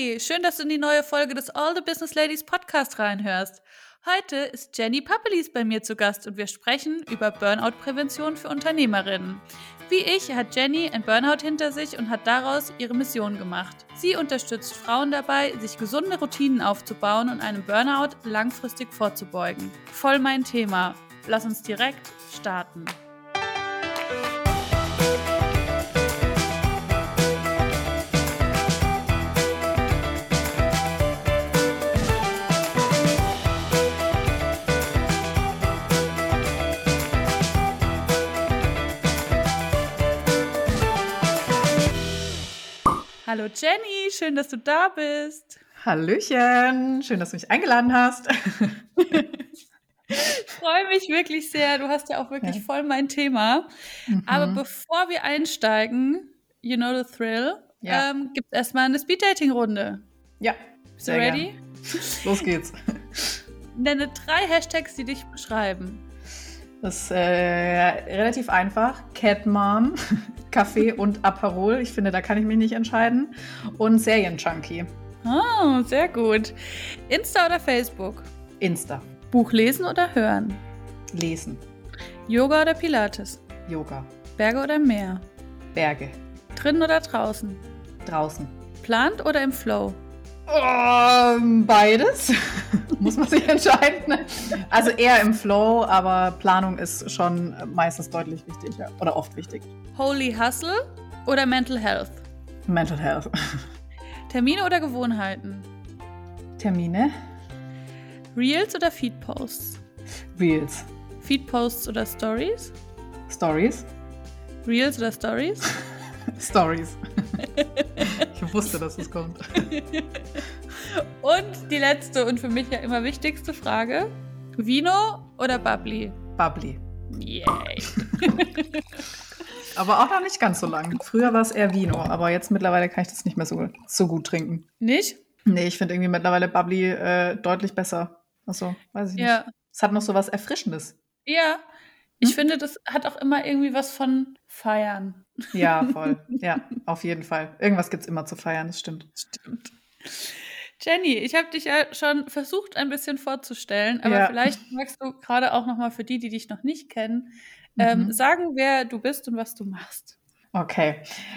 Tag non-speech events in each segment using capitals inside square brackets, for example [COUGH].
Schön, dass du in die neue Folge des All the Business Ladies Podcast reinhörst. Heute ist Jenny Pappelis bei mir zu Gast und wir sprechen über Burnout-Prävention für Unternehmerinnen. Wie ich hat Jenny ein Burnout hinter sich und hat daraus ihre Mission gemacht. Sie unterstützt Frauen dabei, sich gesunde Routinen aufzubauen und einem Burnout langfristig vorzubeugen. Voll mein Thema. Lass uns direkt starten. Hallo Jenny, schön, dass du da bist. Hallöchen, schön, dass du mich eingeladen hast. [LAUGHS] ich freue mich wirklich sehr. Du hast ja auch wirklich ja. voll mein Thema. Mhm. Aber bevor wir einsteigen, you know the thrill, ja. ähm, gibt es erstmal eine Speed-Dating-Runde. Ja. Bist du ready? Gern. Los geht's. [LAUGHS] Nenne drei Hashtags, die dich beschreiben. Das ist äh, relativ einfach. Cat Mom, [LAUGHS] Kaffee und Aperol. Ich finde, da kann ich mich nicht entscheiden. Und Serienjunkie. Oh, sehr gut. Insta oder Facebook? Insta. Buch lesen oder hören? Lesen. Yoga oder Pilates? Yoga. Berge oder Meer? Berge. Drinnen oder draußen? Draußen. Plant oder im Flow? Um, beides. [LAUGHS] Muss man sich entscheiden. Also eher im Flow, aber Planung ist schon meistens deutlich wichtiger oder oft wichtig. Holy Hustle oder Mental Health? Mental Health. Termine oder Gewohnheiten? Termine. Reels oder Feedposts? Reels. Feedposts oder Stories? Stories. Reels oder Stories? [LAUGHS] Stories. Ich wusste, dass es kommt. Und die letzte und für mich ja immer wichtigste Frage: Vino oder Bubbly? Bubbly. Yay. aber auch noch nicht ganz so lang. Früher war es eher Vino, aber jetzt mittlerweile kann ich das nicht mehr so, so gut trinken. Nicht? Nee, ich finde irgendwie mittlerweile Bubbly äh, deutlich besser. Achso, weiß ich nicht. Ja. Es hat noch so was Erfrischendes. Ja, ich hm? finde, das hat auch immer irgendwie was von Feiern. Ja, voll. Ja, auf jeden Fall. Irgendwas gibt es immer zu feiern, das stimmt. Stimmt. Jenny, ich habe dich ja schon versucht, ein bisschen vorzustellen, aber ja. vielleicht magst du gerade auch noch mal für die, die dich noch nicht kennen, ähm, mhm. sagen, wer du bist und was du machst. Okay.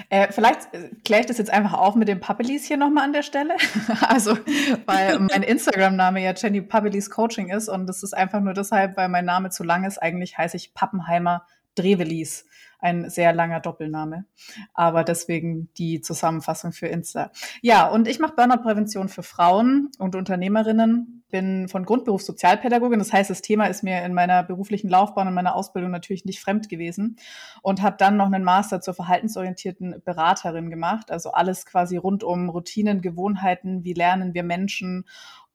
Äh, vielleicht äh, kläre ich das jetzt einfach auf mit dem Pappelis hier nochmal an der Stelle. [LAUGHS] also, weil [LAUGHS] mein Instagram-Name ja Jenny Pappelis Coaching ist und das ist einfach nur deshalb, weil mein Name zu lang ist. Eigentlich heiße ich Pappenheimer Drevelis ein sehr langer Doppelname. Aber deswegen die Zusammenfassung für Insta. Ja, und ich mache Burnout-Prävention für Frauen und Unternehmerinnen. Bin von Grundberuf Sozialpädagogin. Das heißt, das Thema ist mir in meiner beruflichen Laufbahn und meiner Ausbildung natürlich nicht fremd gewesen. Und habe dann noch einen Master zur verhaltensorientierten Beraterin gemacht. Also alles quasi rund um Routinen, Gewohnheiten, wie lernen wir Menschen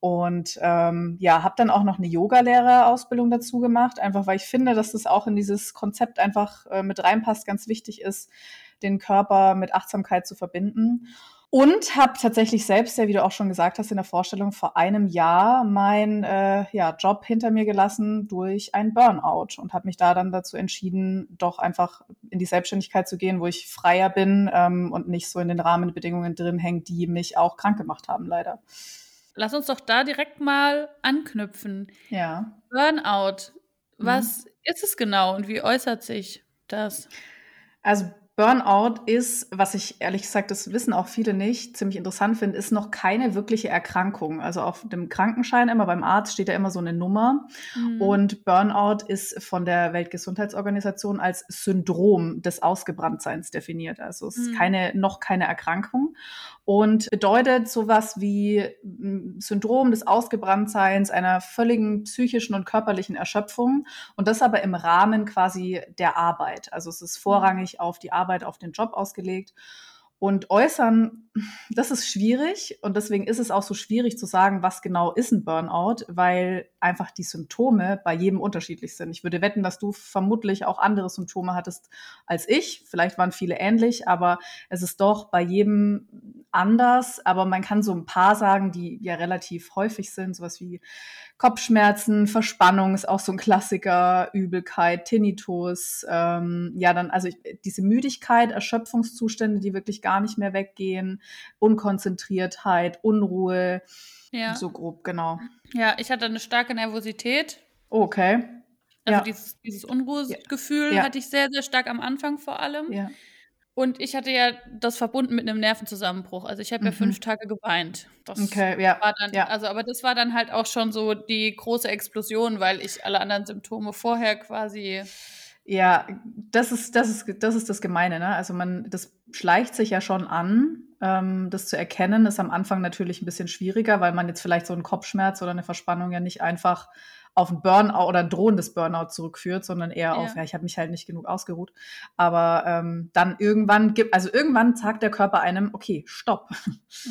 und ähm, ja, habe dann auch noch eine Yoga-Lehrerausbildung dazu gemacht, einfach weil ich finde, dass das auch in dieses Konzept einfach äh, mit reinpasst, ganz wichtig ist, den Körper mit Achtsamkeit zu verbinden. Und habe tatsächlich selbst, ja, wie du auch schon gesagt hast in der Vorstellung, vor einem Jahr meinen äh, ja, Job hinter mir gelassen durch ein Burnout und habe mich da dann dazu entschieden, doch einfach in die Selbstständigkeit zu gehen, wo ich freier bin ähm, und nicht so in den Rahmenbedingungen drin hängt, die mich auch krank gemacht haben, leider. Lass uns doch da direkt mal anknüpfen. Ja. Burnout. Was mhm. ist es genau und wie äußert sich das? Also Burnout ist, was ich ehrlich gesagt, das wissen auch viele nicht, ziemlich interessant finde, ist noch keine wirkliche Erkrankung. Also auf dem Krankenschein immer beim Arzt steht da immer so eine Nummer. Mhm. Und Burnout ist von der Weltgesundheitsorganisation als Syndrom des Ausgebranntseins definiert. Also es ist mhm. keine, noch keine Erkrankung und bedeutet sowas wie hm, Syndrom des Ausgebranntseins, einer völligen psychischen und körperlichen Erschöpfung und das aber im Rahmen quasi der Arbeit. Also es ist vorrangig auf die Arbeit, auf den Job ausgelegt. Und äußern, das ist schwierig und deswegen ist es auch so schwierig zu sagen, was genau ist ein Burnout, weil einfach die Symptome bei jedem unterschiedlich sind. Ich würde wetten, dass du vermutlich auch andere Symptome hattest als ich. Vielleicht waren viele ähnlich, aber es ist doch bei jedem anders, aber man kann so ein paar sagen, die ja relativ häufig sind, sowas wie Kopfschmerzen, Verspannung ist auch so ein Klassiker, Übelkeit, Tinnitus, ähm, ja dann also ich, diese Müdigkeit, Erschöpfungszustände, die wirklich gar nicht mehr weggehen, Unkonzentriertheit, Unruhe, ja. so grob, genau. Ja, ich hatte eine starke Nervosität. okay. Also ja. dieses, dieses Unruhegefühl ja. hatte ich sehr, sehr stark am Anfang vor allem. Ja. Und ich hatte ja das verbunden mit einem Nervenzusammenbruch. Also ich habe mhm. ja fünf Tage geweint. Das okay, ja. War dann, ja. Also, aber das war dann halt auch schon so die große Explosion, weil ich alle anderen Symptome vorher quasi. Ja, das ist, das ist, das ist das Gemeine, ne? Also man, das schleicht sich ja schon an. Ähm, das zu erkennen, ist am Anfang natürlich ein bisschen schwieriger, weil man jetzt vielleicht so einen Kopfschmerz oder eine Verspannung ja nicht einfach auf ein Burnout oder ein drohendes Burnout zurückführt, sondern eher ja. auf, ja, ich habe mich halt nicht genug ausgeruht. Aber ähm, dann irgendwann gibt, also irgendwann sagt der Körper einem, okay, stopp. [LAUGHS]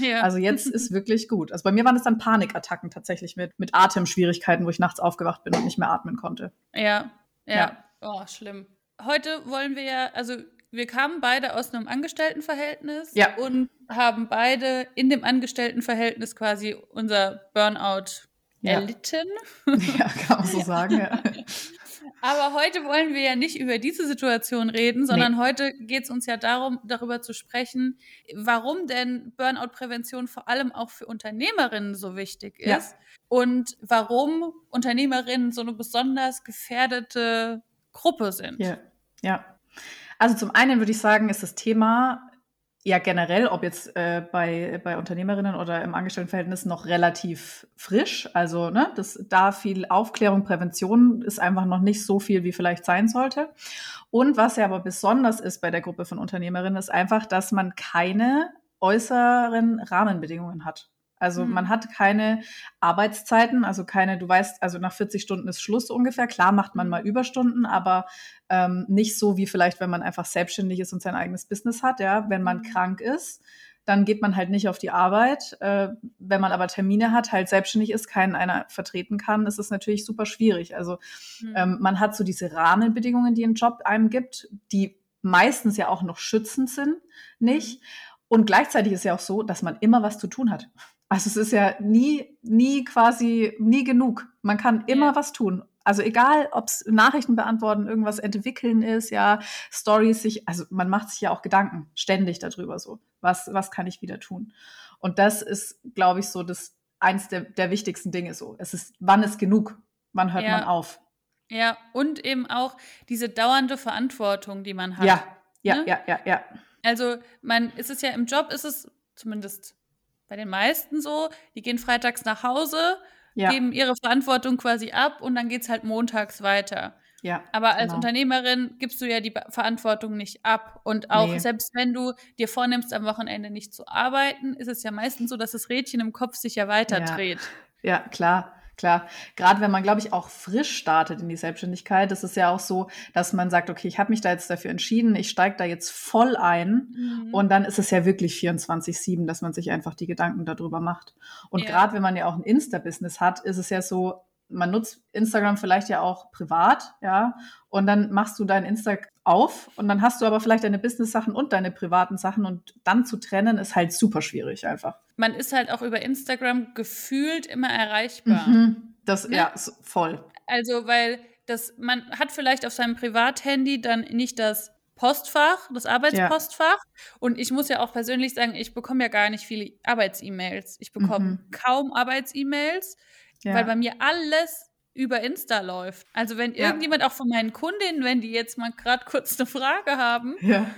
Ja. Also jetzt ist wirklich gut. Also bei mir waren es dann Panikattacken tatsächlich mit, mit Atemschwierigkeiten, wo ich nachts aufgewacht bin und nicht mehr atmen konnte. Ja, ja. ja. Oh, schlimm. Heute wollen wir ja, also wir kamen beide aus einem Angestelltenverhältnis ja. und haben beide in dem Angestelltenverhältnis quasi unser Burnout ja. erlitten. [LAUGHS] Ja, kann man so sagen, ja. [LAUGHS] Aber heute wollen wir ja nicht über diese Situation reden, sondern nee. heute geht es uns ja darum, darüber zu sprechen, warum denn Burnout-Prävention vor allem auch für Unternehmerinnen so wichtig ist ja. und warum Unternehmerinnen so eine besonders gefährdete Gruppe sind. Ja, ja. Also zum einen würde ich sagen, ist das Thema ja generell, ob jetzt äh, bei, bei Unternehmerinnen oder im Angestelltenverhältnis noch relativ frisch. Also ne, das, da viel Aufklärung, Prävention ist einfach noch nicht so viel, wie vielleicht sein sollte. Und was ja aber besonders ist bei der Gruppe von Unternehmerinnen, ist einfach, dass man keine äußeren Rahmenbedingungen hat. Also mhm. man hat keine Arbeitszeiten, also keine, du weißt, also nach 40 Stunden ist Schluss ungefähr. Klar macht man mal mhm. Überstunden, aber ähm, nicht so wie vielleicht, wenn man einfach selbstständig ist und sein eigenes Business hat. Ja, wenn man mhm. krank ist, dann geht man halt nicht auf die Arbeit. Äh, wenn man aber Termine hat, halt selbstständig ist, keinen einer vertreten kann, ist es natürlich super schwierig. Also mhm. ähm, man hat so diese Rahmenbedingungen, die ein Job einem gibt, die meistens ja auch noch schützend sind, nicht? Mhm. Und gleichzeitig ist ja auch so, dass man immer was zu tun hat. Also es ist ja nie, nie quasi, nie genug. Man kann immer ja. was tun. Also egal, ob es Nachrichten beantworten, irgendwas entwickeln ist, ja, Stories sich, also man macht sich ja auch Gedanken ständig darüber so. Was, was kann ich wieder tun? Und das ist, glaube ich, so das eins der, der wichtigsten Dinge so. Es ist, wann ist genug? Wann hört ja. man auf? Ja, und eben auch diese dauernde Verantwortung, die man hat. Ja, ja, ne? ja, ja, ja. Also man ist es ja im Job, ist es zumindest bei den meisten so, die gehen freitags nach Hause, ja. geben ihre Verantwortung quasi ab und dann geht es halt montags weiter. Ja, Aber als genau. Unternehmerin gibst du ja die Verantwortung nicht ab. Und auch nee. selbst wenn du dir vornimmst, am Wochenende nicht zu arbeiten, ist es ja meistens so, dass das Rädchen im Kopf sich ja weiter ja. dreht. Ja, klar. Klar, gerade wenn man, glaube ich, auch frisch startet in die Selbstständigkeit, ist es ja auch so, dass man sagt, okay, ich habe mich da jetzt dafür entschieden, ich steige da jetzt voll ein mhm. und dann ist es ja wirklich 24-7, dass man sich einfach die Gedanken darüber macht. Und ja. gerade wenn man ja auch ein Insta-Business hat, ist es ja so, man nutzt Instagram vielleicht ja auch privat, ja, und dann machst du dein Insta auf und dann hast du aber vielleicht deine Business-Sachen und deine privaten Sachen und dann zu trennen ist halt super schwierig einfach. Man ist halt auch über Instagram gefühlt immer erreichbar. Mhm. Das, ne? ja, voll. Also, weil das, man hat vielleicht auf seinem Privathandy dann nicht das Postfach, das Arbeitspostfach. Ja. Und ich muss ja auch persönlich sagen, ich bekomme ja gar nicht viele Arbeits-E-Mails. Ich bekomme mhm. kaum Arbeits-E-Mails ja. weil bei mir alles über Insta läuft. Also wenn ja. irgendjemand auch von meinen Kundinnen, wenn die jetzt mal gerade kurz eine Frage haben, ja.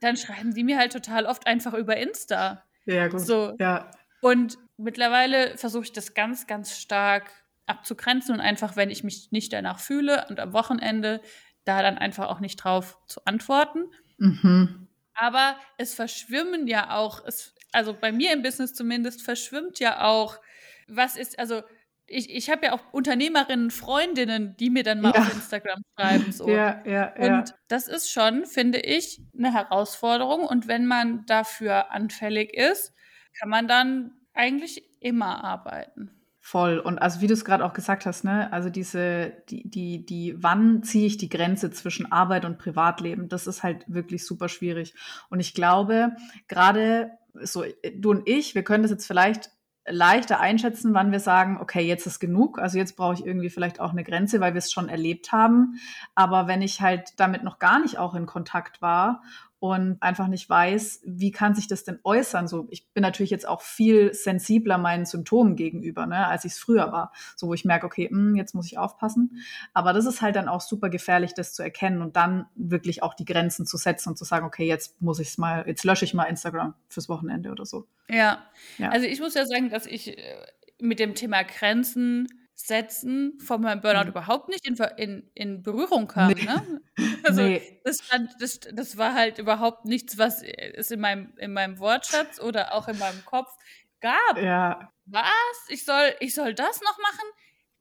dann schreiben die mir halt total oft einfach über Insta. Ja, gut. So. Ja. Und mittlerweile versuche ich das ganz, ganz stark abzugrenzen und einfach, wenn ich mich nicht danach fühle und am Wochenende da dann einfach auch nicht drauf zu antworten. Mhm. Aber es verschwimmen ja auch, es, also bei mir im Business zumindest, verschwimmt ja auch, was ist, also ich, ich habe ja auch Unternehmerinnen, Freundinnen, die mir dann mal ja. auf Instagram schreiben. So. [LAUGHS] Ja, ja, ja. Und das ist schon, finde ich, eine Herausforderung. Und wenn man dafür anfällig ist, kann man dann eigentlich immer arbeiten. Voll. Und also wie du es gerade auch gesagt hast, ne, also diese, die, die, die, wann ziehe ich die Grenze zwischen Arbeit und Privatleben? Das ist halt wirklich super schwierig. Und ich glaube, gerade so du und ich, wir können das jetzt vielleicht leichter einschätzen, wann wir sagen, okay, jetzt ist genug. Also jetzt brauche ich irgendwie vielleicht auch eine Grenze, weil wir es schon erlebt haben. Aber wenn ich halt damit noch gar nicht auch in Kontakt war und einfach nicht weiß, wie kann sich das denn äußern. So, ich bin natürlich jetzt auch viel sensibler meinen Symptomen gegenüber, ne, als ich es früher war. So, wo ich merke, okay, mh, hm, jetzt muss ich aufpassen. Aber das ist halt dann auch super gefährlich, das zu erkennen und dann wirklich auch die Grenzen zu setzen und zu sagen, okay, jetzt muss ich es mal, jetzt lösche ich mal Instagram fürs Wochenende oder so. Ja. ja. Also ich muss ja sagen, dass ich äh, mit dem Thema Grenzen setzen von meinem Burnout mhm. überhaupt nicht in, in, in Berührung kam. Nee. Ne? [LAUGHS] Also nee. das, stand, das, das war halt überhaupt nichts, was es in meinem, in meinem Wortschatz oder auch in meinem Kopf gab. Ja. Was? Ich soll, ich soll das noch machen?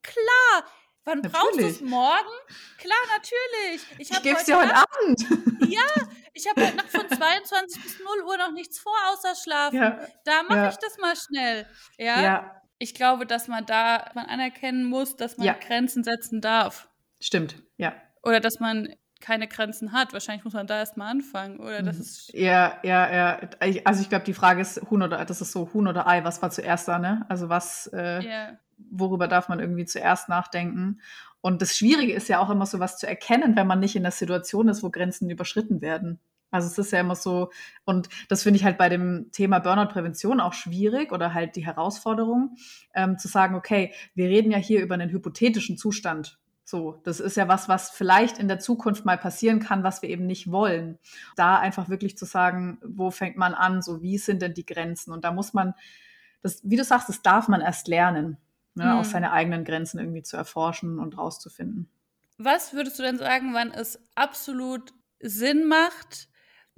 Klar. Wann natürlich. brauchst du es morgen? Klar, natürlich. Ich, ich gebe es dir heute Abend. [LAUGHS] Ja, ich habe heute Nacht von 22 bis 0 Uhr noch nichts vor, außer schlafen. Ja. Da mache ja. ich das mal schnell. Ja. ja ich glaube, dass man da man anerkennen muss, dass man ja. Grenzen setzen darf. Stimmt, ja. Oder dass man keine Grenzen hat. Wahrscheinlich muss man da erstmal anfangen, oder? Das mhm. ist ja, ja, ja. Also ich glaube, die Frage ist Huhn oder das ist so Huhn oder Ei, was war zuerst da, ne? Also was, äh, yeah. worüber darf man irgendwie zuerst nachdenken? Und das Schwierige ist ja auch immer so was zu erkennen, wenn man nicht in der Situation ist, wo Grenzen überschritten werden. Also es ist ja immer so, und das finde ich halt bei dem Thema Burnout-Prävention auch schwierig oder halt die Herausforderung, ähm, zu sagen, okay, wir reden ja hier über einen hypothetischen Zustand. So, das ist ja was, was vielleicht in der Zukunft mal passieren kann, was wir eben nicht wollen. Da einfach wirklich zu sagen, wo fängt man an, so wie sind denn die Grenzen? Und da muss man, das, wie du sagst, das darf man erst lernen, ne, mhm. auch seine eigenen Grenzen irgendwie zu erforschen und rauszufinden. Was würdest du denn sagen, wann es absolut Sinn macht,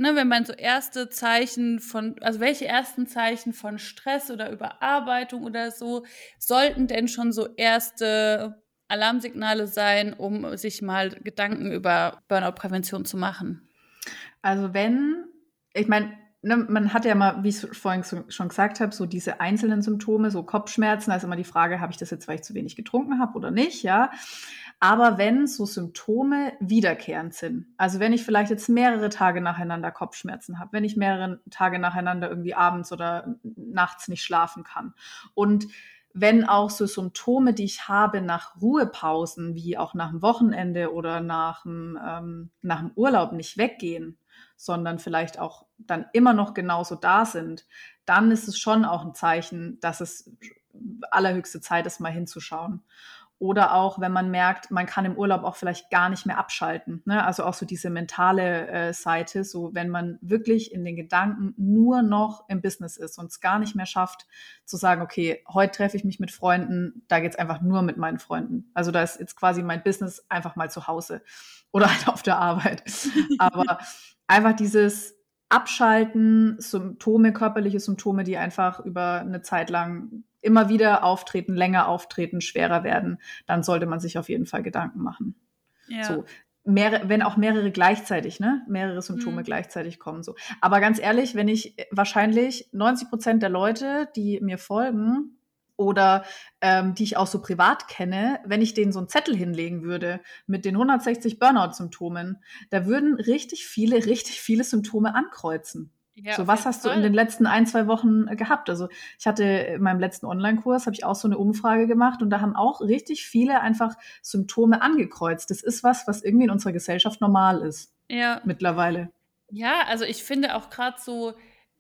ne, wenn man so erste Zeichen von, also welche ersten Zeichen von Stress oder Überarbeitung oder so sollten denn schon so erste Alarmsignale sein, um sich mal Gedanken über Burnout-Prävention zu machen? Also wenn, ich meine, ne, man hat ja mal, wie ich vorhin so, schon gesagt habe, so diese einzelnen Symptome, so Kopfschmerzen, ist immer die Frage, habe ich das jetzt, weil ich zu wenig getrunken habe oder nicht, ja. Aber wenn so Symptome wiederkehrend sind, also wenn ich vielleicht jetzt mehrere Tage nacheinander Kopfschmerzen habe, wenn ich mehrere Tage nacheinander irgendwie abends oder nachts nicht schlafen kann und wenn auch so Symptome, die ich habe nach Ruhepausen, wie auch nach dem Wochenende oder nach dem, ähm, nach dem Urlaub nicht weggehen, sondern vielleicht auch dann immer noch genauso da sind, dann ist es schon auch ein Zeichen, dass es allerhöchste Zeit ist, mal hinzuschauen. Oder auch, wenn man merkt, man kann im Urlaub auch vielleicht gar nicht mehr abschalten. Ne? Also auch so diese mentale äh, Seite, so wenn man wirklich in den Gedanken nur noch im Business ist und es gar nicht mehr schafft, zu sagen, okay, heute treffe ich mich mit Freunden, da geht es einfach nur mit meinen Freunden. Also da ist jetzt quasi mein Business einfach mal zu Hause [LAUGHS] oder halt auf der Arbeit. [LAUGHS] Aber einfach dieses Abschalten, Symptome, körperliche Symptome, die einfach über eine Zeit lang immer wieder auftreten, länger auftreten, schwerer werden, dann sollte man sich auf jeden Fall Gedanken machen. Ja. So, mehrere, wenn auch mehrere gleichzeitig, ne, mehrere Symptome mhm. gleichzeitig kommen, so. Aber ganz ehrlich, wenn ich äh, wahrscheinlich 90 Prozent der Leute, die mir folgen oder ähm, die ich auch so privat kenne, wenn ich denen so einen Zettel hinlegen würde mit den 160 Burnout-Symptomen, da würden richtig viele, richtig viele Symptome ankreuzen. Ja, so, was hast Fall. du in den letzten ein, zwei Wochen äh, gehabt? Also ich hatte in meinem letzten Online-Kurs, habe ich auch so eine Umfrage gemacht und da haben auch richtig viele einfach Symptome angekreuzt. Das ist was, was irgendwie in unserer Gesellschaft normal ist. Ja. Mittlerweile. Ja, also ich finde auch gerade so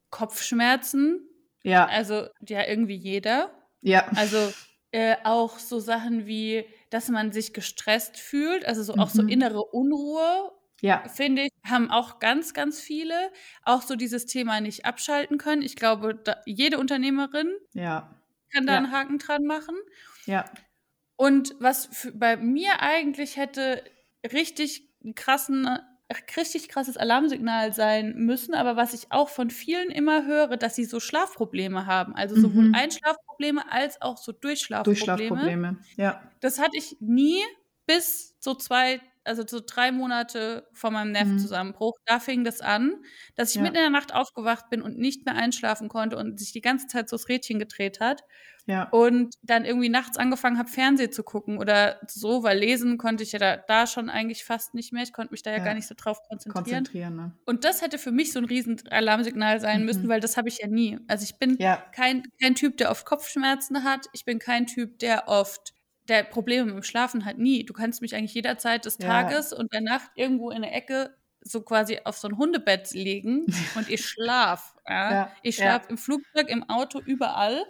Kopfschmerzen. Ja. Also ja, irgendwie jeder. Ja. Also äh, auch so Sachen wie, dass man sich gestresst fühlt, also so mhm. auch so mhm. innere Unruhe ja. finde ich, haben auch ganz, ganz viele auch so dieses Thema nicht abschalten können. Ich glaube, da, jede Unternehmerin ja. kann da ja. einen Haken dran machen. Ja. Und was für, bei mir eigentlich hätte richtig krassen richtig krasses Alarmsignal sein müssen, aber was ich auch von vielen immer höre, dass sie so Schlafprobleme haben, also sowohl mhm. Einschlafprobleme als auch so Durchschlafprobleme. Durchschlafprobleme, ja. Das hatte ich nie bis so zwei, also so drei Monate vor meinem Nervenzusammenbruch, mhm. da fing das an, dass ich ja. mitten in der Nacht aufgewacht bin und nicht mehr einschlafen konnte und sich die ganze Zeit so das Rädchen gedreht hat. Ja. Und dann irgendwie nachts angefangen habe, Fernsehen zu gucken oder so, weil lesen konnte ich ja da, da schon eigentlich fast nicht mehr. Ich konnte mich da ja, ja. gar nicht so drauf konzentrieren. konzentrieren ne? Und das hätte für mich so ein riesen Alarmsignal sein mhm. müssen, weil das habe ich ja nie. Also ich bin ja. kein, kein Typ, der oft Kopfschmerzen hat. Ich bin kein Typ, der oft der Probleme mit dem Schlafen hat nie. Du kannst mich eigentlich jederzeit des Tages und der Nacht irgendwo in der Ecke so quasi auf so ein Hundebett legen [LAUGHS] und ich schlaf. Ja? ja ich schlaf ja. im Flugzeug, im Auto, überall.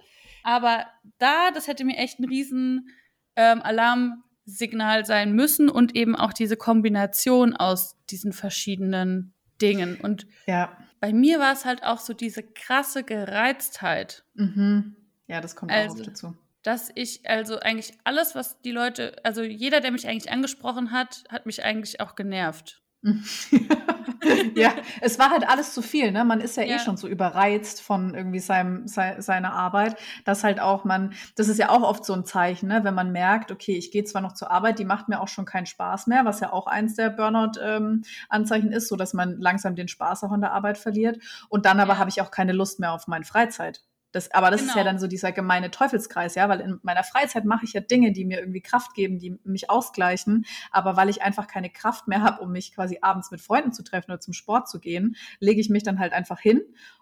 Aber da, das hätte mir echt ein riesen ähm, Alarmsignal sein müssen und eben auch diese Kombination aus diesen verschiedenen Dingen. Und ja. bei mir war es halt auch so diese krasse Gereiztheit. Mhm. Ja, das kommt also, auch dazu. Dass ich also eigentlich alles, was die Leute, also jeder, der mich eigentlich angesprochen hat, hat mich eigentlich auch genervt. [LAUGHS] ja, es war halt alles zu viel, ne? Man ist ja, eh ja, eh schon so überreizt von irgendwie seinem, se seiner Arbeit, dass halt auch man, das ist ja auch oft so ein Zeichen, ne? Wenn man merkt, okay, ich gehe zwar noch zur Arbeit, die macht mir auch schon keinen Spaß mehr, was ja auch eins der Burnout-Anzeichen ähm, ist, so dass man langsam den Spaß auch an der Arbeit verliert. Und dann aber ja. habe ich auch keine Lust mehr auf meine Freizeit. Das, aber das genau. ist ja genau. dann so dieser gemeine Teufelskreis, ja, weil in meiner Freizeit mache ich ja Dinge, die mir irgendwie Kraft geben, die mich ausgleichen. Aber weil ich einfach keine Kraft mehr habe, um mich quasi abends mit Freunden zu treffen oder zum Sport zu gehen, lege ich mich dann halt einfach hin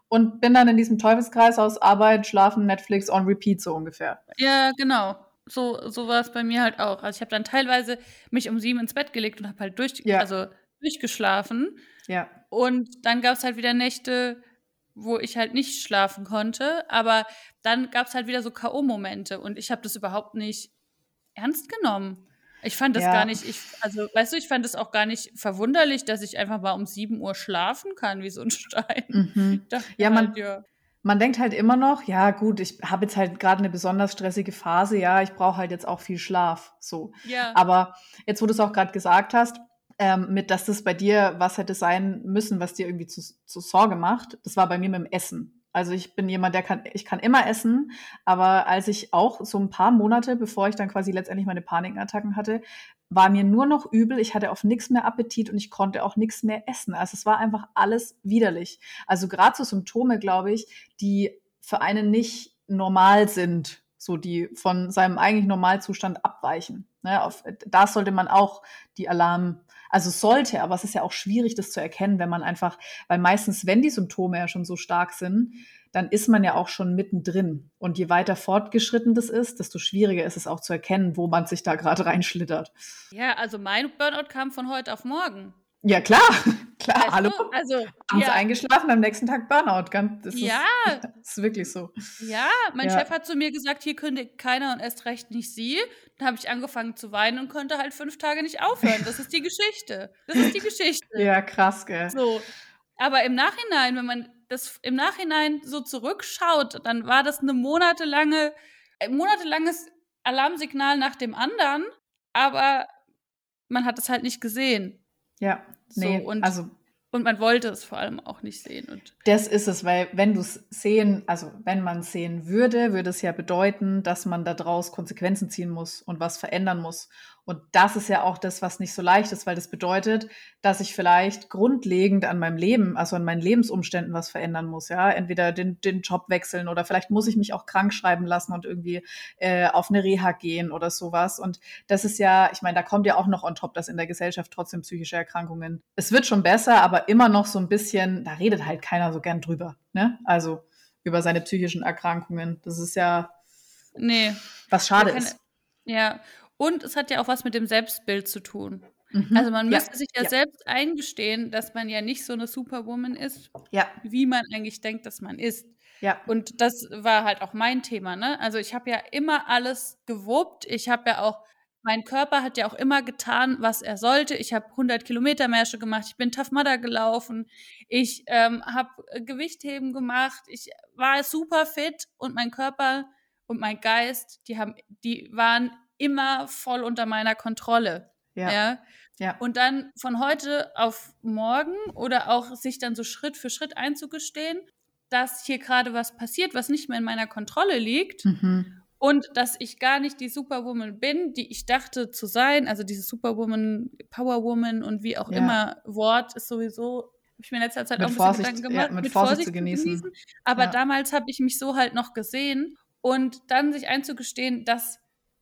und bin dann in diesem Teufelskreis aus Arbeit, Schlafen, Netflix on repeat so ungefähr. Ja, genau. So, so war es bei mir halt auch. Also ich habe dann teilweise mich um sieben ins Bett gelegt und habe halt durch, ja. also durchgeschlafen. Ja. Und dann gab es halt wieder Nächte, wo ich halt nicht schlafen konnte. Aber dann gab es halt wieder so K.O.-Momente und ich habe das überhaupt nicht ernst genommen. Ich fand das ja. gar nicht, ich, also weißt du, ich fand das auch gar nicht verwunderlich, dass ich einfach mal um 7 Uhr schlafen kann, wie so ein [LAUGHS] Stein. Mhm. Ja, man, halt, ja. man denkt halt immer noch, ja gut, ich habe jetzt halt gerade eine besonders stressige Phase, ja, ich brauche halt jetzt auch viel Schlaf. So. Ja. Aber jetzt, wo du es auch gerade gesagt hast, ähm, mit, dass das bei dir was hätte sein müssen, was dir irgendwie zu, zu Sorge macht. Das war bei mir mit dem Essen. Also ich bin jemand, der kann, ich kann immer essen, aber als ich auch so ein paar Monate, bevor ich dann quasi letztendlich meine Panikattacken hatte, war mir nur noch übel, ich hatte auf nichts mehr Appetit und ich konnte auch nichts mehr essen. Also es war einfach alles widerlich. Also gerade so Symptome, glaube ich, die für einen nicht normal sind, so die von seinem eigentlich Normalzustand abweichen. Ne, auf, da sollte man auch die Alarm, also sollte, aber es ist ja auch schwierig, das zu erkennen, wenn man einfach, weil meistens, wenn die Symptome ja schon so stark sind, dann ist man ja auch schon mittendrin. Und je weiter fortgeschritten das ist, desto schwieriger ist es auch zu erkennen, wo man sich da gerade [LAUGHS] reinschlittert. Ja, also mein Burnout kam von heute auf morgen. Ja, klar. Klar, weißt hallo. Du? Also, Abends ja. eingeschlafen, am nächsten Tag Burnout. Das ist, [LAUGHS] ja. Das ist wirklich so. Ja, mein ja. Chef hat zu mir gesagt, hier kündigt keiner und erst recht nicht sie. Dann habe ich angefangen zu weinen und konnte halt fünf Tage nicht aufhören. Das ist die Geschichte. Das ist die Geschichte. [LAUGHS] ja, krass, gell. So. Aber im Nachhinein, wenn man das im Nachhinein so zurückschaut, dann war das eine monatelange, ein monatelanges Alarmsignal nach dem anderen, aber man hat es halt nicht gesehen. Ja, nee, so, und, also und man wollte es vor allem auch nicht sehen. Und das ist es, weil wenn du es sehen, also wenn man es sehen würde, würde es ja bedeuten, dass man daraus Konsequenzen ziehen muss und was verändern muss. Und das ist ja auch das, was nicht so leicht ist, weil das bedeutet, dass ich vielleicht grundlegend an meinem Leben, also an meinen Lebensumständen was verändern muss. Ja, entweder den, den Job wechseln oder vielleicht muss ich mich auch krank schreiben lassen und irgendwie äh, auf eine Reha gehen oder sowas. Und das ist ja, ich meine, da kommt ja auch noch on top, dass in der Gesellschaft trotzdem psychische Erkrankungen. Es wird schon besser, aber immer noch so ein bisschen, da redet halt keiner so gern drüber. Ne? Also über seine psychischen Erkrankungen. Das ist ja nee, was schade ist. Ja, und es hat ja auch was mit dem Selbstbild zu tun. Mhm. Also man müsste ja. sich ja, ja, selbst eingestehen, dass man ja nicht so eine Superwoman ist, ja. wie man eigentlich denkt, dass man ist. Ja. Und das war halt auch mein Thema, ne? Also ich habe ja immer alles gewuppt. Ich habe ja auch, mein Körper hat ja auch immer getan, was er sollte. Ich habe 100 Kilometer Märsche gemacht. Ich bin Tough Mudder gelaufen. Ich ähm, habe Gewichtheben gemacht. Ich war super fit und mein Körper und mein Geist, die haben, die waren immer voll unter meiner Kontrolle. Ja. ja. ja. Und dann von heute auf morgen oder auch sich dann so Schritt für Schritt einzugestehen, dass hier gerade was passiert, was nicht mehr in meiner Kontrolle liegt. Mhm. Und dass ich gar nicht die Superwoman bin, die ich dachte zu sein. Also diese Superwoman, Powerwoman und wie auch ja. immer Wort ist sowieso, habe ich mir in letzter Zeit mit auch ein bisschen Vorsicht, Gedanken gemacht. Ja, mit, mit Vorsicht, Vorsicht, zu genießen. genießen. Aber ja. damals habe ich mich so halt noch gesehen. Und dann sich einzugestehen, dass,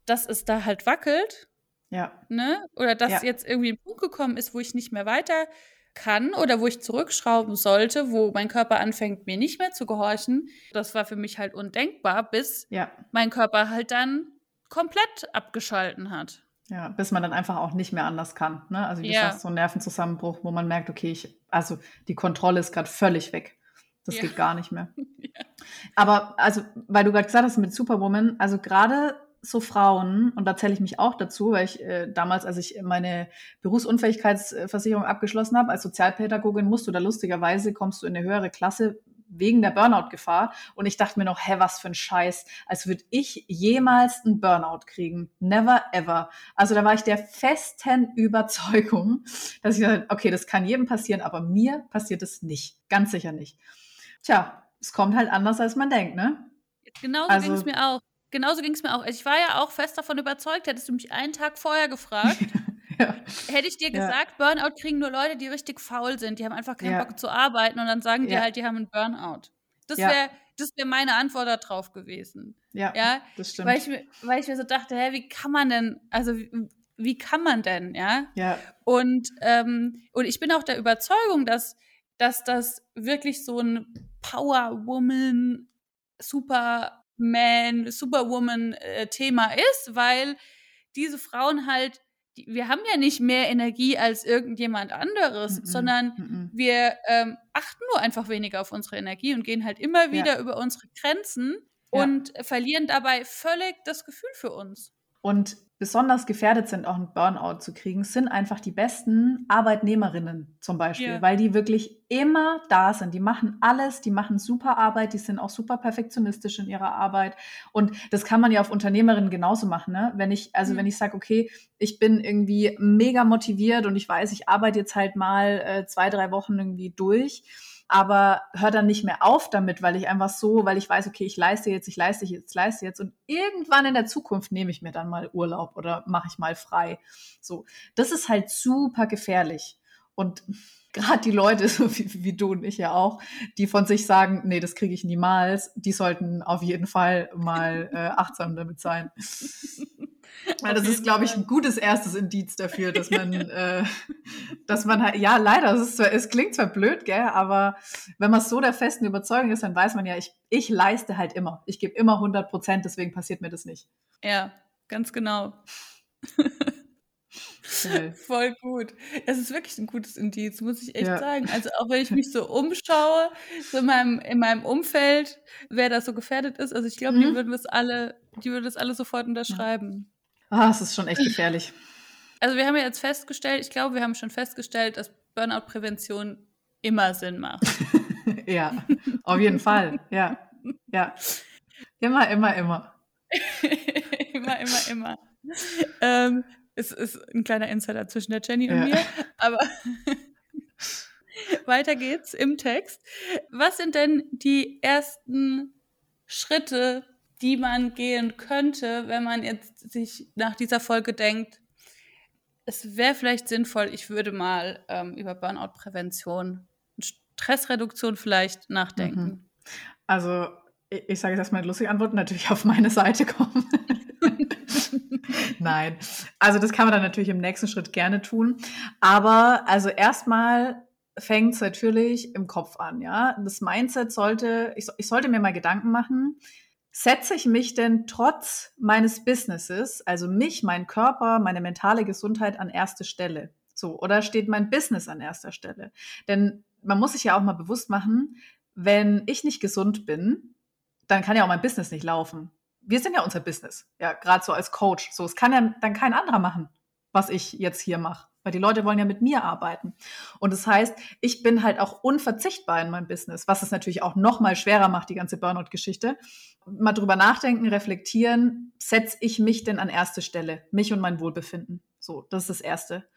dass es da halt wackelt. Ja. Ne? Oder dass jetzt irgendwie ein Punkt gekommen ist, wo ich nicht mehr weiter kann oder wo ich zurückschrauben sollte, wo mein Körper anfängt, mir nicht mehr zu gehorchen. Das war für mich halt undenkbar, bis ja. mein Körper halt dann komplett abgeschalten hat. Ja, bis man dann einfach auch nicht mehr anders kann. Ne? Also wie ja. du sagst, so ein Nervenzusammenbruch, wo man merkt, okay, ich, also die Kontrolle ist gerade völlig weg. Das ja. geht gar nicht mehr. [LAUGHS] ja. Aber also, weil du gerade gesagt hast mit Superwoman, also gerade so Frauen, und da zähle ich mich auch dazu, weil ich äh, damals, als ich meine Berufsunfähigkeitsversicherung abgeschlossen habe, als Sozialpädagogin musst du da lustigerweise, kommst du in eine höhere Klasse wegen der Burnout-Gefahr. Und ich dachte mir noch, hä, was für ein Scheiß, als würde ich jemals einen Burnout kriegen. Never ever. Also da war ich der festen Überzeugung, dass ich dachte, okay, das kann jedem passieren, aber mir passiert es nicht. Ganz sicher nicht. Tja, es kommt halt anders, als man denkt, ne? Genauso also, ging es mir auch genauso ging es mir auch. Also ich war ja auch fest davon überzeugt, hättest du mich einen Tag vorher gefragt, [LAUGHS] ja. hätte ich dir gesagt, ja. Burnout kriegen nur Leute, die richtig faul sind. Die haben einfach keinen ja. Bock zu arbeiten und dann sagen die halt, die haben einen Burnout. Das wäre das wär meine Antwort darauf gewesen. Ja, ja? das stimmt. Weil ich, mir, weil ich mir so dachte, hä, wie kann man denn, also wie, wie kann man denn, ja? Ja. Und, ähm, und ich bin auch der Überzeugung, dass, dass das wirklich so ein Power-Woman, super man Superwoman-Thema äh, ist, weil diese Frauen halt, die, wir haben ja nicht mehr Energie als irgendjemand anderes, mm -mm, sondern mm wir ähm, achten nur einfach weniger auf unsere Energie und gehen halt immer wieder ja. über unsere Grenzen ja. und verlieren dabei völlig das Gefühl für uns. Und besonders gefährdet sind, auch einen Burnout zu kriegen, sind einfach die besten Arbeitnehmerinnen zum Beispiel, ja. weil die wirklich immer da sind. Die machen alles, die machen super Arbeit, die sind auch super perfektionistisch in ihrer Arbeit. Und das kann man ja auf Unternehmerinnen genauso machen. Ne? Wenn ich, also mhm. wenn ich sage, okay, ich bin irgendwie mega motiviert und ich weiß, ich arbeite jetzt halt mal äh, zwei, drei Wochen irgendwie durch aber hör dann nicht mehr auf damit, weil ich einfach so, weil ich weiß, okay, ich leiste jetzt, ich leiste jetzt, leiste jetzt und irgendwann in der Zukunft nehme ich mir dann mal Urlaub oder mache ich mal frei. So, das ist halt super gefährlich und gerade die Leute, [LAUGHS] so wie, wie, du und ich ja auch, die von sich sagen, nee, das kriege ich niemals, die sollten auf jeden Fall mal äh, achtsam damit sein. [LAUGHS] Weil das ist, glaube ich, ein gutes erstes Indiz dafür, dass man, äh, dass man halt, ja, leider, es, ist zwar, es klingt zwar blöd, gell, aber wenn man so der festen Überzeugung ist, dann weiß man ja, ich, ich leiste halt immer. Ich gebe immer 100 Prozent, deswegen passiert mir das nicht. Ja, ganz genau. [LAUGHS] [LAUGHS] Voll gut. Es ist wirklich ein gutes Indiz, muss ich echt ja. sagen. Also auch wenn ich [LAUGHS] mich so umschaue, so in meinem, in meinem Umfeld, wer da so gefährdet ist, also ich glaube, mhm. die würden das alle, die würden das alle sofort unterschreiben. Ah, es ist schon echt gefährlich. Also wir haben ja jetzt festgestellt, ich glaube, wir haben schon festgestellt, dass Burnout-Prävention immer Sinn macht. [LAUGHS] ja, auf jeden Fall. Ja, ja. Immer, immer, immer. immer, immer, immer. Ähm, es ist ein kleiner Insider zwischen der Jenny und ja. mir, [LAUGHS] aber [LAUGHS] weiter geht's im Text. Was sind denn die ersten Schritte, die man gehen könnte, wenn man jetzt sich nach dieser Folge denkt, es wäre vielleicht sinnvoll, ich würde mal ähm, über Burnout-Prävention und Stressreduktion vielleicht nachdenken. Mhm. Also, ich, ich sage jetzt erstmal lustige Antwort, natürlich auf meine Seite kommen. [LAUGHS] Nein. Also, das kann man dann natürlich im nächsten Schritt gerne tun. Aber also erstmal fängt es natürlich im Kopf an, ja. Das Mindset sollte, ich, ich sollte mir mal Gedanken machen, setze ich mich denn trotz meines Businesses, also mich, mein Körper, meine mentale Gesundheit an erste Stelle? So, oder steht mein Business an erster Stelle? Denn man muss sich ja auch mal bewusst machen, wenn ich nicht gesund bin, dann kann ja auch mein Business nicht laufen. Wir sind ja unser Business, ja, gerade so als Coach. So, es kann ja dann kein anderer machen, was ich jetzt hier mache weil die Leute wollen ja mit mir arbeiten. Und das heißt, ich bin halt auch unverzichtbar in meinem Business, was es natürlich auch noch mal schwerer macht, die ganze Burnout-Geschichte. Mal drüber nachdenken, reflektieren, setze ich mich denn an erste Stelle, mich und mein Wohlbefinden. So, das ist das Erste.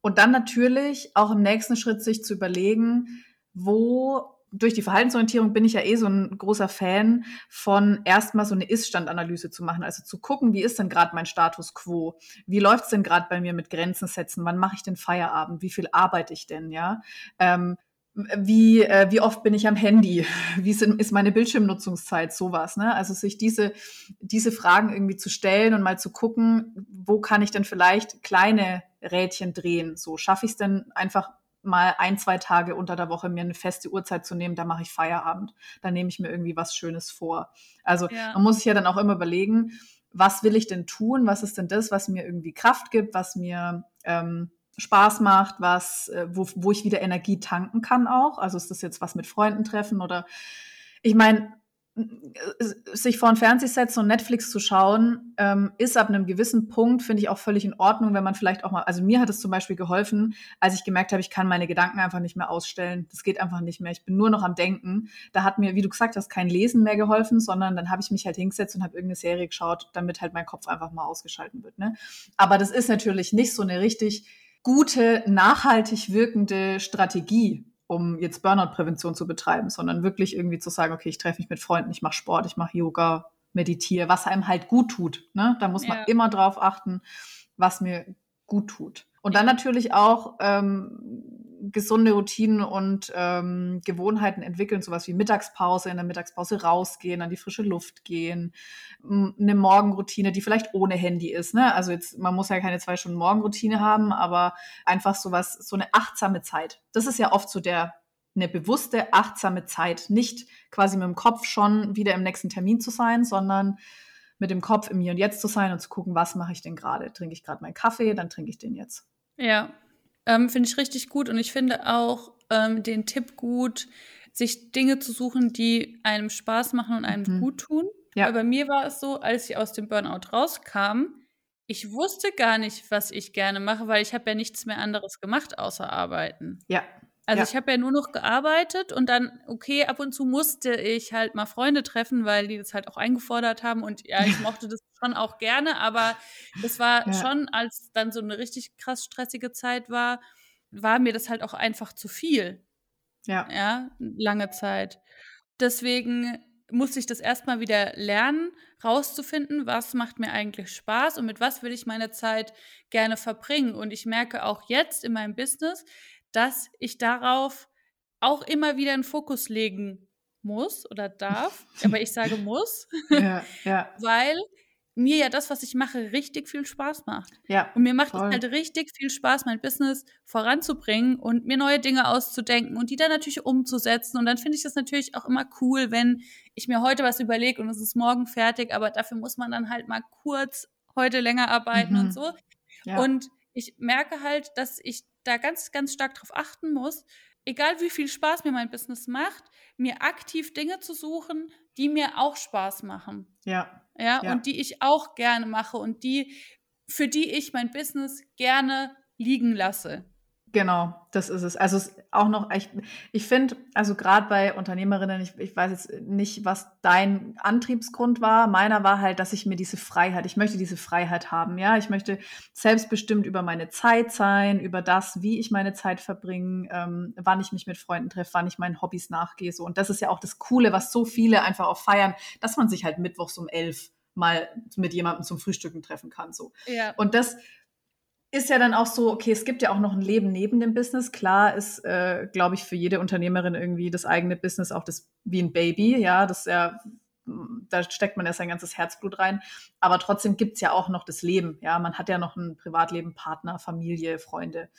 Und dann natürlich auch im nächsten Schritt sich zu überlegen, wo durch die Verhaltensorientierung bin ich ja eh so ein großer Fan von erstmal so eine Ist-Stand-Analyse zu machen. Also zu gucken, wie ist denn gerade mein Status quo? Wie läuft's denn gerade bei mir mit Grenzen setzen? Wann mache ich den Feierabend? Wie viel arbeite ich denn? Ja. Ähm, wie, äh, wie oft bin ich am Handy? Wie ist, ist meine Bildschirmnutzungszeit? Sowas, ne? Also sich diese, diese Fragen irgendwie zu stellen und mal zu gucken, wo kann ich denn vielleicht kleine Rädchen drehen? So schaffe ich es denn einfach mal ein, zwei Tage unter der Woche mir eine feste Uhrzeit zu nehmen, da mache ich Feierabend. Da nehme ich mir irgendwie was Schönes vor. Also ja. man muss sich ja dann auch immer überlegen, was will ich denn tun? Was ist denn das, was mir irgendwie Kraft gibt, was mir ähm, Spaß macht, was, äh, wo, wo ich wieder Energie tanken kann auch. Also ist das jetzt was mit Freunden treffen oder ich meine, sich vor ein setzen und Netflix zu schauen, ähm, ist ab einem gewissen Punkt, finde ich auch völlig in Ordnung, wenn man vielleicht auch mal, also mir hat es zum Beispiel geholfen, als ich gemerkt habe, ich kann meine Gedanken einfach nicht mehr ausstellen. Das geht einfach nicht mehr. Ich bin nur noch am Denken. Da hat mir, wie du gesagt hast, kein Lesen mehr geholfen, sondern dann habe ich mich halt hingesetzt und habe irgendeine Serie geschaut, damit halt mein Kopf einfach mal ausgeschalten wird. Ne? Aber das ist natürlich nicht so eine richtig gute, nachhaltig wirkende Strategie, um jetzt Burnout-Prävention zu betreiben, sondern wirklich irgendwie zu sagen, okay, ich treffe mich mit Freunden, ich mache Sport, ich mache Yoga, meditiere, was einem halt gut tut. Ne? Da muss man ja. immer drauf achten, was mir gut tut. Und dann natürlich auch ähm, gesunde Routinen und ähm, Gewohnheiten entwickeln, sowas wie Mittagspause, in der Mittagspause rausgehen, an die frische Luft gehen, eine Morgenroutine, die vielleicht ohne Handy ist. Ne? Also jetzt, man muss ja keine zwei Stunden Morgenroutine haben, aber einfach sowas, so eine achtsame Zeit. Das ist ja oft so der eine bewusste, achtsame Zeit. Nicht quasi mit dem Kopf schon wieder im nächsten Termin zu sein, sondern mit dem Kopf im Hier und Jetzt zu sein und zu gucken, was mache ich denn gerade? Trinke ich gerade meinen Kaffee, dann trinke ich den jetzt. Ja, ähm, finde ich richtig gut und ich finde auch ähm, den Tipp gut, sich Dinge zu suchen, die einem Spaß machen und einem mhm. gut tun. Ja. Weil bei mir war es so, als ich aus dem Burnout rauskam, ich wusste gar nicht, was ich gerne mache, weil ich habe ja nichts mehr anderes gemacht außer arbeiten. Ja. Also ja. ich habe ja nur noch gearbeitet und dann, okay, ab und zu musste ich halt mal Freunde treffen, weil die das halt auch eingefordert haben und ja, ich mochte das schon auch gerne, aber das war ja. schon, als dann so eine richtig krass stressige Zeit war, war mir das halt auch einfach zu viel. Ja. Ja, lange Zeit. Deswegen musste ich das erstmal wieder lernen, rauszufinden, was macht mir eigentlich Spaß und mit was will ich meine Zeit gerne verbringen. Und ich merke auch jetzt in meinem Business, dass ich darauf auch immer wieder einen Fokus legen muss oder darf, [LAUGHS] aber ich sage muss, ja, ja. [LAUGHS] weil mir ja das, was ich mache, richtig viel Spaß macht. Ja, und mir macht voll. es halt richtig viel Spaß, mein Business voranzubringen und mir neue Dinge auszudenken und die dann natürlich umzusetzen. Und dann finde ich das natürlich auch immer cool, wenn ich mir heute was überlege und es ist morgen fertig, aber dafür muss man dann halt mal kurz heute länger arbeiten mhm. und so. Ja. Und ich merke halt, dass ich da ganz, ganz stark drauf achten muss, egal wie viel Spaß mir mein Business macht, mir aktiv Dinge zu suchen, die mir auch Spaß machen. Ja. Ja, ja. und die ich auch gerne mache und die, für die ich mein Business gerne liegen lasse. Genau, das ist es. Also es auch noch, ich, ich finde, also gerade bei Unternehmerinnen, ich, ich weiß jetzt nicht, was dein Antriebsgrund war. Meiner war halt, dass ich mir diese Freiheit, ich möchte diese Freiheit haben, ja. Ich möchte selbstbestimmt über meine Zeit sein, über das, wie ich meine Zeit verbringe, ähm, wann ich mich mit Freunden treffe, wann ich meinen Hobbys nachgehe. So. Und das ist ja auch das Coole, was so viele einfach auch feiern, dass man sich halt mittwochs um elf mal mit jemandem zum Frühstücken treffen kann. So. Ja. Und das ist ja dann auch so, okay, es gibt ja auch noch ein Leben neben dem Business. Klar ist, äh, glaube ich, für jede Unternehmerin irgendwie das eigene Business auch das wie ein Baby, ja, das ja, da steckt man ja sein ganzes Herzblut rein. Aber trotzdem gibt's ja auch noch das Leben, ja. Man hat ja noch ein Privatleben, Partner, Familie, Freunde.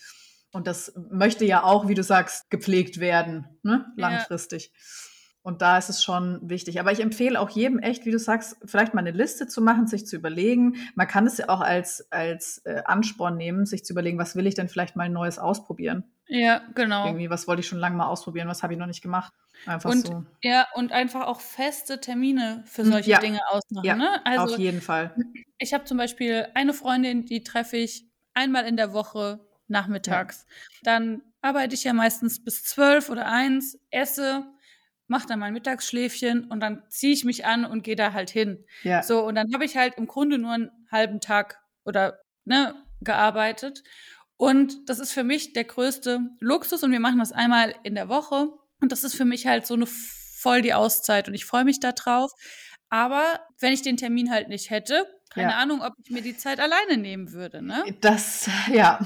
Und das möchte ja auch, wie du sagst, gepflegt werden, ne? langfristig. Ja. Und da ist es schon wichtig. Aber ich empfehle auch jedem echt, wie du sagst, vielleicht mal eine Liste zu machen, sich zu überlegen. Man kann es ja auch als, als äh, Ansporn nehmen, sich zu überlegen, was will ich denn vielleicht mal Neues ausprobieren. Ja, genau. Irgendwie, was wollte ich schon lange mal ausprobieren, was habe ich noch nicht gemacht. Einfach und, so. Ja, und einfach auch feste Termine für hm, solche ja. Dinge ausmachen. Ja, ne? also, auf jeden Fall. Ich habe zum Beispiel eine Freundin, die treffe ich einmal in der Woche nachmittags. Ja. Dann arbeite ich ja meistens bis zwölf oder eins, esse mache dann mein Mittagsschläfchen und dann ziehe ich mich an und gehe da halt hin. Ja. So, und dann habe ich halt im Grunde nur einen halben Tag oder ne, gearbeitet. Und das ist für mich der größte Luxus und wir machen das einmal in der Woche. Und das ist für mich halt so eine voll die Auszeit und ich freue mich da drauf. Aber wenn ich den Termin halt nicht hätte, keine ja. Ahnung, ob ich mir die Zeit alleine nehmen würde, ne? Das, ja.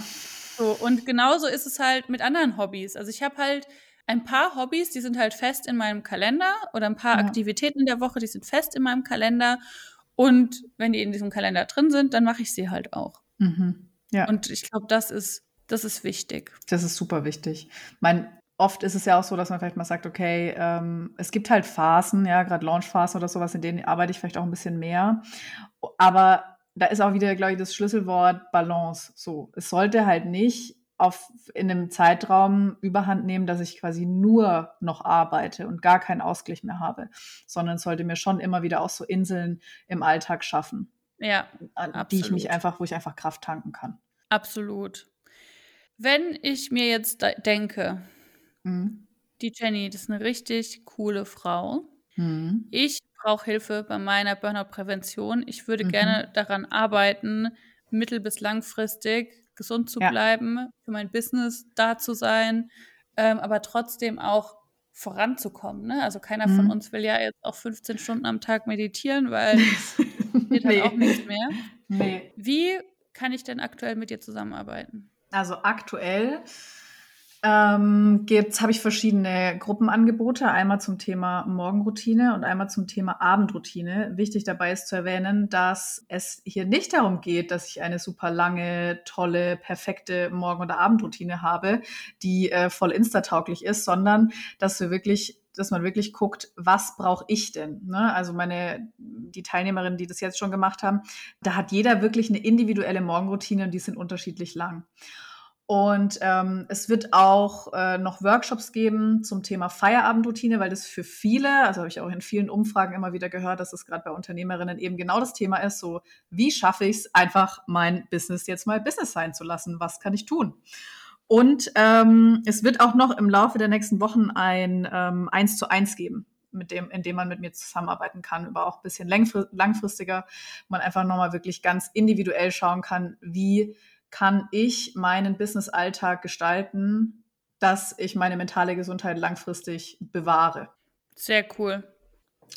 So, und genauso ist es halt mit anderen Hobbys. Also ich habe halt ein paar Hobbys, die sind halt fest in meinem Kalender oder ein paar ja. Aktivitäten in der Woche, die sind fest in meinem Kalender. Und wenn die in diesem Kalender drin sind, dann mache ich sie halt auch. Mhm. Ja. Und ich glaube, das ist, das ist wichtig. Das ist super wichtig. Mein, oft ist es ja auch so, dass man vielleicht mal sagt, okay, ähm, es gibt halt Phasen, ja, gerade Launchphasen oder sowas, in denen arbeite ich vielleicht auch ein bisschen mehr. Aber da ist auch wieder, glaube ich, das Schlüsselwort Balance. So, es sollte halt nicht auf, in einem Zeitraum überhand nehmen, dass ich quasi nur noch arbeite und gar keinen Ausgleich mehr habe, sondern sollte mir schon immer wieder auch so Inseln im Alltag schaffen. Ja, an absolut. die ich mich einfach, wo ich einfach Kraft tanken kann. Absolut. Wenn ich mir jetzt denke, mhm. die Jenny, das ist eine richtig coole Frau. Mhm. Ich brauche Hilfe bei meiner Burnout-Prävention. Ich würde mhm. gerne daran arbeiten, mittel- bis langfristig gesund zu ja. bleiben, für mein Business da zu sein, ähm, aber trotzdem auch voranzukommen. Ne? Also keiner mhm. von uns will ja jetzt auch 15 Stunden am Tag meditieren, weil [LAUGHS] geht halt auch nichts mehr. Nee. Wie kann ich denn aktuell mit dir zusammenarbeiten? Also aktuell ähm, gibt's, habe ich verschiedene Gruppenangebote, einmal zum Thema Morgenroutine und einmal zum Thema Abendroutine. Wichtig dabei ist zu erwähnen, dass es hier nicht darum geht, dass ich eine super lange, tolle, perfekte Morgen- oder Abendroutine habe, die äh, voll instatauglich ist, sondern dass wir wirklich dass man wirklich guckt, was brauche ich denn? Ne? Also meine, die Teilnehmerinnen, die das jetzt schon gemacht haben, da hat jeder wirklich eine individuelle Morgenroutine und die sind unterschiedlich lang. Und ähm, es wird auch äh, noch Workshops geben zum Thema Feierabendroutine, weil das für viele, also habe ich auch in vielen Umfragen immer wieder gehört, dass es gerade bei Unternehmerinnen eben genau das Thema ist, so wie schaffe ich es einfach, mein Business jetzt mal Business sein zu lassen? Was kann ich tun? Und ähm, es wird auch noch im Laufe der nächsten Wochen ein ähm, 1 zu 1 geben, mit dem, in dem man mit mir zusammenarbeiten kann, aber auch ein bisschen langfristiger, man einfach nochmal wirklich ganz individuell schauen kann, wie kann ich meinen Business-Alltag gestalten, dass ich meine mentale Gesundheit langfristig bewahre. Sehr cool.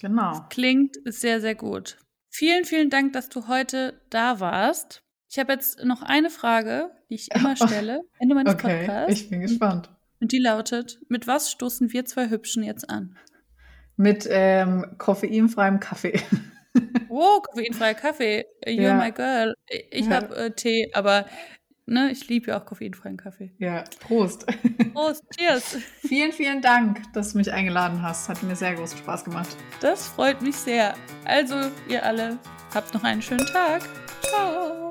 Genau. Das klingt sehr, sehr gut. Vielen, vielen Dank, dass du heute da warst. Ich habe jetzt noch eine Frage, die ich immer [LAUGHS] stelle, Ende meines okay, Podcasts. Ich bin gespannt. Und die lautet: Mit was stoßen wir zwei Hübschen jetzt an? Mit ähm, koffeinfreiem Kaffee. [LAUGHS] Oh, koffeinfreier Kaffee. You're ja. my girl. Ich ja. habe äh, Tee, aber ne, ich liebe ja auch koffeinfreien Kaffee. Ja, Prost. Prost, cheers. [LAUGHS] vielen, vielen Dank, dass du mich eingeladen hast. Hat mir sehr großen Spaß gemacht. Das freut mich sehr. Also, ihr alle, habt noch einen schönen Tag. Ciao.